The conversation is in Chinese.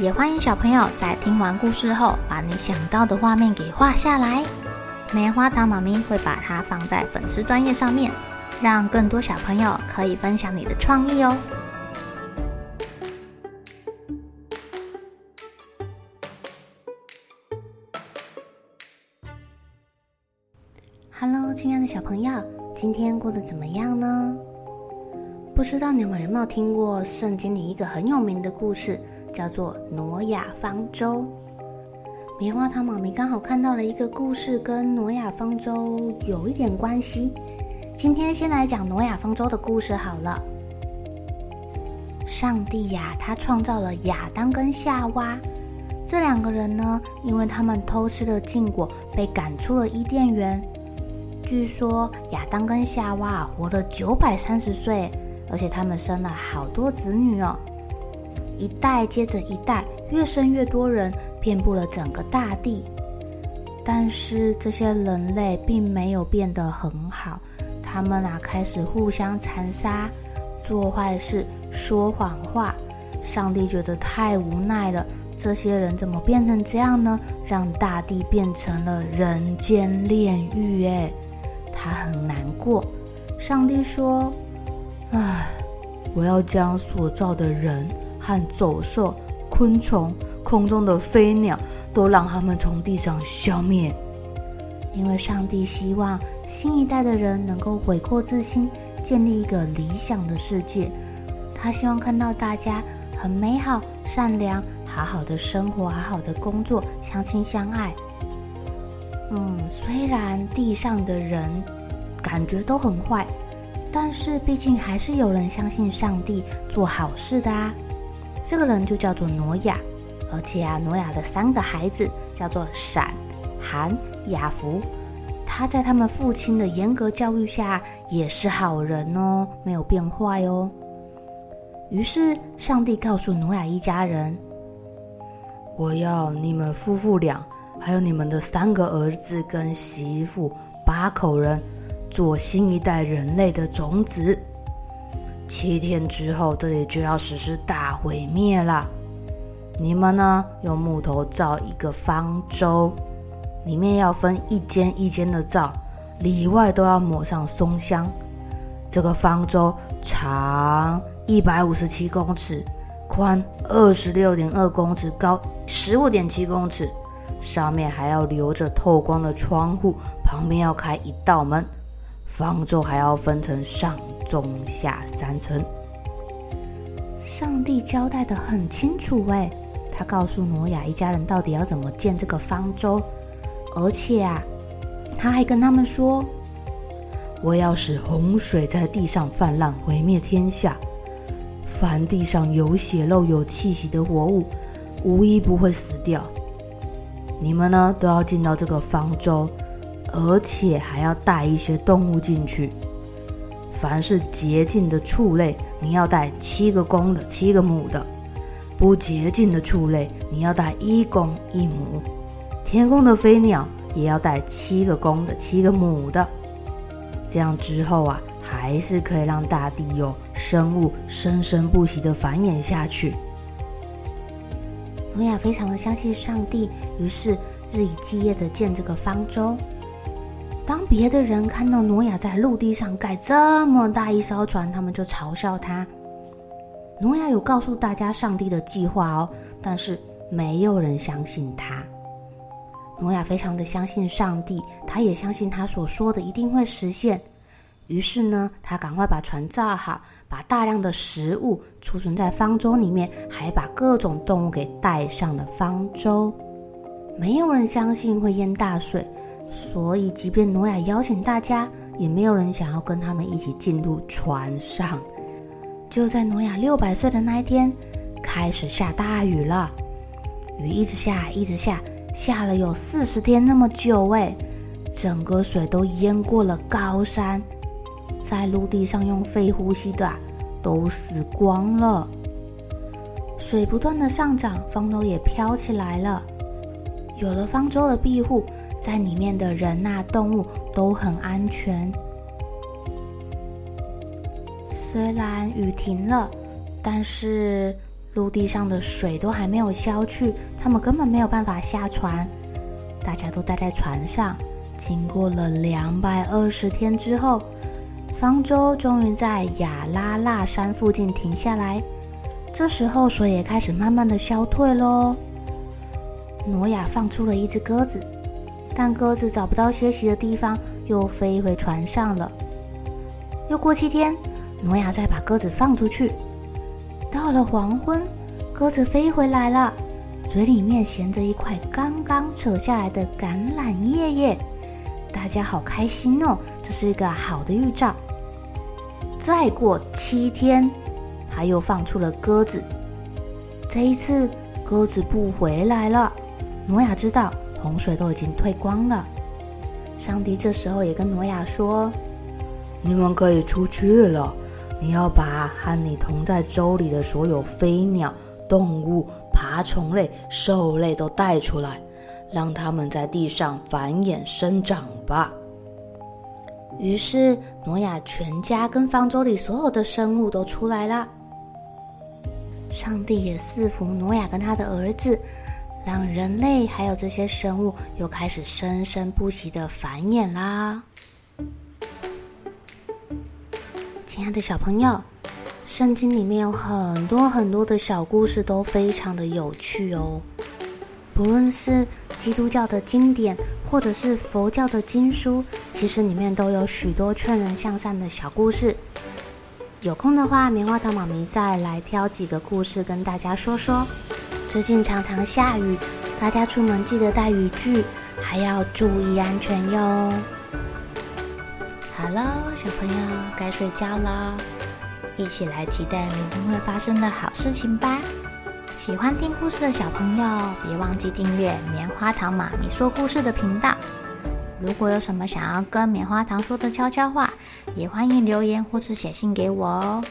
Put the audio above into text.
也欢迎小朋友在听完故事后，把你想到的画面给画下来。棉花糖妈咪会把它放在粉丝专页上面，让更多小朋友可以分享你的创意哦。Hello，亲爱的小朋友，今天过得怎么样呢？不知道你们有没有听过圣经里一个很有名的故事？叫做挪亚方舟。棉花糖妈咪刚好看到了一个故事，跟挪亚方舟有一点关系。今天先来讲挪亚方舟的故事好了。上帝呀，他创造了亚当跟夏娃这两个人呢，因为他们偷吃了禁果，被赶出了伊甸园。据说亚当跟夏娃活了九百三十岁，而且他们生了好多子女哦。一代接着一代，越生越多人，遍布了整个大地。但是这些人类并没有变得很好，他们啊开始互相残杀、做坏事、说谎话。上帝觉得太无奈了，这些人怎么变成这样呢？让大地变成了人间炼狱，哎，他很难过。上帝说：“唉，我要将所造的人。”和走兽、昆虫、空中的飞鸟，都让他们从地上消灭。因为上帝希望新一代的人能够悔过自新，建立一个理想的世界。他希望看到大家很美好、善良，好好的生活，好好的工作，相亲相爱。嗯，虽然地上的人感觉都很坏，但是毕竟还是有人相信上帝，做好事的啊。这个人就叫做挪亚，而且啊，挪亚的三个孩子叫做闪、含、雅弗，他在他们父亲的严格教育下也是好人哦，没有变坏哦。于是上帝告诉挪亚一家人：“我要你们夫妇俩，还有你们的三个儿子跟媳妇，八口人，做新一代人类的种子。”七天之后，这里就要实施大毁灭了。你们呢，用木头造一个方舟，里面要分一间一间的造，里外都要抹上松香。这个方舟长一百五十七公尺，宽二十六点二公尺，高十五点七公尺，上面还要留着透光的窗户，旁边要开一道门。方舟还要分成上。中下三层，上帝交代得很清楚哎，他告诉挪亚一家人到底要怎么建这个方舟，而且啊，他还跟他们说：“我要使洪水在地上泛滥，毁灭天下，凡地上有血肉、有气息的活物，无一不会死掉。你们呢，都要进到这个方舟，而且还要带一些动物进去。”凡是洁净的畜类，你要带七个公的，七个母的；不洁净的畜类，你要带一公一母。天空的飞鸟也要带七个公的，七个母的。这样之后啊，还是可以让大地有生物生生不息的繁衍下去。挪亚非常的相信上帝，于是日以继夜的建这个方舟。当别的人看到挪亚在陆地上盖这么大一艘船，他们就嘲笑他。挪亚有告诉大家上帝的计划哦，但是没有人相信他。挪亚非常的相信上帝，他也相信他所说的一定会实现。于是呢，他赶快把船造好，把大量的食物储存在方舟里面，还把各种动物给带上了方舟。没有人相信会淹大水。所以，即便挪亚邀请大家，也没有人想要跟他们一起进入船上。就在挪亚六百岁的那一天，开始下大雨了。雨一直下，一直下，下了有四十天那么久哎，整个水都淹过了高山，在陆地上用肺呼吸的都死光了。水不断的上涨，方舟也飘起来了。有了方舟的庇护，在里面的人呐、啊、动物都很安全。虽然雨停了，但是陆地上的水都还没有消去，他们根本没有办法下船。大家都待在船上，经过了两百二十天之后，方舟终于在亚拉腊山附近停下来。这时候水也开始慢慢的消退喽。挪亚放出了一只鸽子，但鸽子找不到歇息的地方，又飞回船上了。又过七天。挪亚再把鸽子放出去，到了黄昏，鸽子飞回来了，嘴里面衔着一块刚刚扯下来的橄榄叶耶！大家好开心哦，这是一个好的预兆。再过七天，他又放出了鸽子，这一次鸽子不回来了。挪亚知道洪水都已经退光了，上帝这时候也跟挪亚说：“你们可以出去了。”你要把和你同在舟里的所有飞鸟、动物、爬虫类、兽类都带出来，让它们在地上繁衍生长吧。于是，挪亚全家跟方舟里所有的生物都出来了。上帝也赐福挪亚跟他的儿子，让人类还有这些生物又开始生生不息的繁衍啦。亲爱的小朋友，圣经里面有很多很多的小故事，都非常的有趣哦。不论是基督教的经典，或者是佛教的经书，其实里面都有许多劝人向善的小故事。有空的话，棉花糖妈咪再来挑几个故事跟大家说说。最近常常下雨，大家出门记得带雨具，还要注意安全哟。好了，小朋友该睡觉了，一起来期待明天会发生的好事情吧。喜欢听故事的小朋友，别忘记订阅棉花糖妈咪说故事的频道。如果有什么想要跟棉花糖说的悄悄话，也欢迎留言或是写信给我哦。